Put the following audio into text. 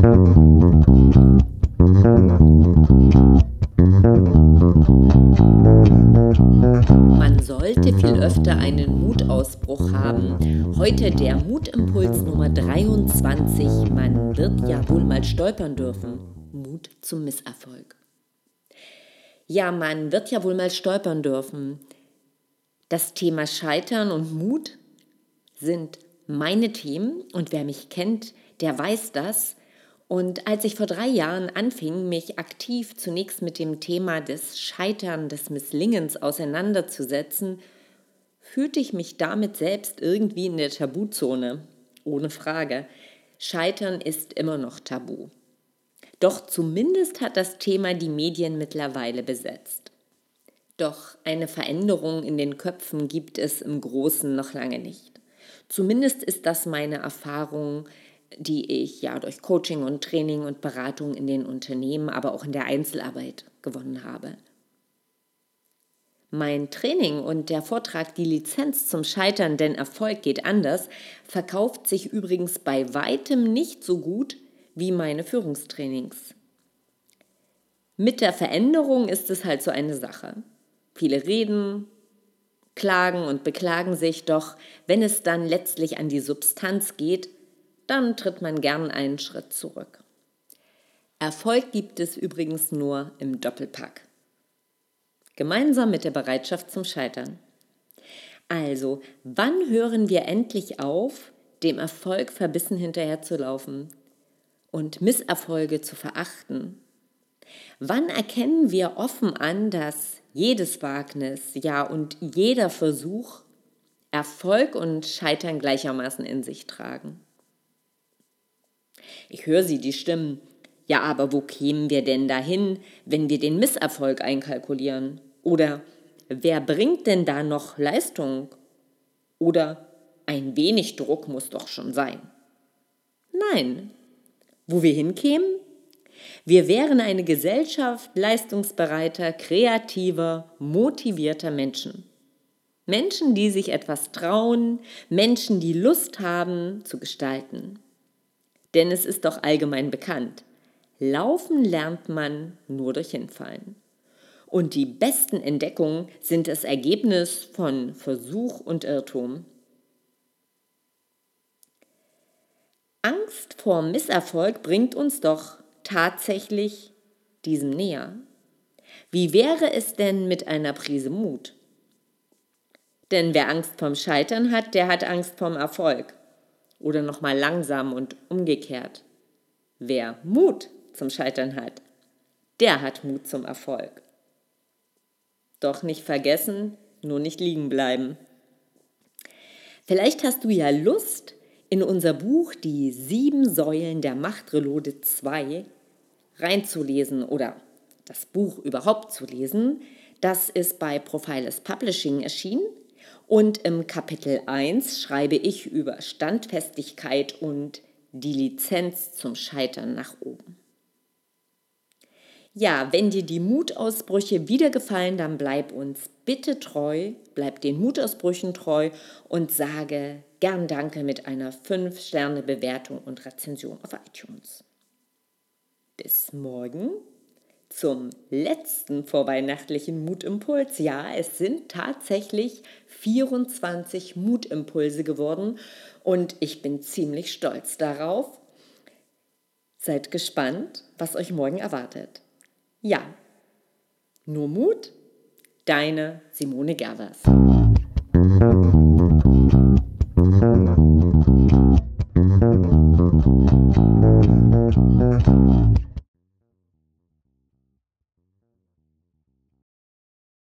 Man sollte viel öfter einen Mutausbruch haben. Heute der Mutimpuls Nummer 23. Man wird ja wohl mal stolpern dürfen. Mut zum Misserfolg. Ja, man wird ja wohl mal stolpern dürfen. Das Thema Scheitern und Mut sind meine Themen und wer mich kennt, der weiß das. Und als ich vor drei Jahren anfing, mich aktiv zunächst mit dem Thema des Scheitern, des Misslingens auseinanderzusetzen, fühlte ich mich damit selbst irgendwie in der Tabuzone. Ohne Frage. Scheitern ist immer noch tabu. Doch zumindest hat das Thema die Medien mittlerweile besetzt. Doch eine Veränderung in den Köpfen gibt es im Großen noch lange nicht. Zumindest ist das meine Erfahrung, die ich ja durch Coaching und Training und Beratung in den Unternehmen, aber auch in der Einzelarbeit gewonnen habe. Mein Training und der Vortrag Die Lizenz zum Scheitern, denn Erfolg geht anders, verkauft sich übrigens bei weitem nicht so gut wie meine Führungstrainings. Mit der Veränderung ist es halt so eine Sache. Viele reden, klagen und beklagen sich, doch wenn es dann letztlich an die Substanz geht, dann tritt man gern einen Schritt zurück. Erfolg gibt es übrigens nur im Doppelpack. Gemeinsam mit der Bereitschaft zum Scheitern. Also, wann hören wir endlich auf, dem Erfolg verbissen hinterherzulaufen und Misserfolge zu verachten? Wann erkennen wir offen an, dass jedes Wagnis, ja und jeder Versuch Erfolg und Scheitern gleichermaßen in sich tragen? Ich höre sie, die Stimmen. Ja, aber wo kämen wir denn dahin, wenn wir den Misserfolg einkalkulieren? Oder wer bringt denn da noch Leistung? Oder ein wenig Druck muss doch schon sein. Nein. Wo wir hinkämen? Wir wären eine Gesellschaft leistungsbereiter, kreativer, motivierter Menschen. Menschen, die sich etwas trauen, Menschen, die Lust haben zu gestalten. Denn es ist doch allgemein bekannt, laufen lernt man nur durch Hinfallen. Und die besten Entdeckungen sind das Ergebnis von Versuch und Irrtum. Angst vor Misserfolg bringt uns doch tatsächlich diesem näher. Wie wäre es denn mit einer Prise Mut? Denn wer Angst vom Scheitern hat, der hat Angst vom Erfolg. Oder nochmal langsam und umgekehrt. Wer Mut zum Scheitern hat, der hat Mut zum Erfolg. Doch nicht vergessen, nur nicht liegen bleiben. Vielleicht hast du ja Lust, in unser Buch Die sieben Säulen der Macht-Relode 2 reinzulesen oder das Buch überhaupt zu lesen. Das ist bei Profiles Publishing erschienen und im Kapitel 1 schreibe ich über Standfestigkeit und die Lizenz zum Scheitern nach oben. Ja, wenn dir die Mutausbrüche wieder gefallen, dann bleib uns bitte treu, bleib den Mutausbrüchen treu und sage gern Danke mit einer 5-Sterne-Bewertung und Rezension auf iTunes. Bis morgen zum letzten vorweihnachtlichen Mutimpuls. Ja, es sind tatsächlich 24 Mutimpulse geworden und ich bin ziemlich stolz darauf. Seid gespannt, was euch morgen erwartet. Ja, nur Mut, deine Simone Gervers.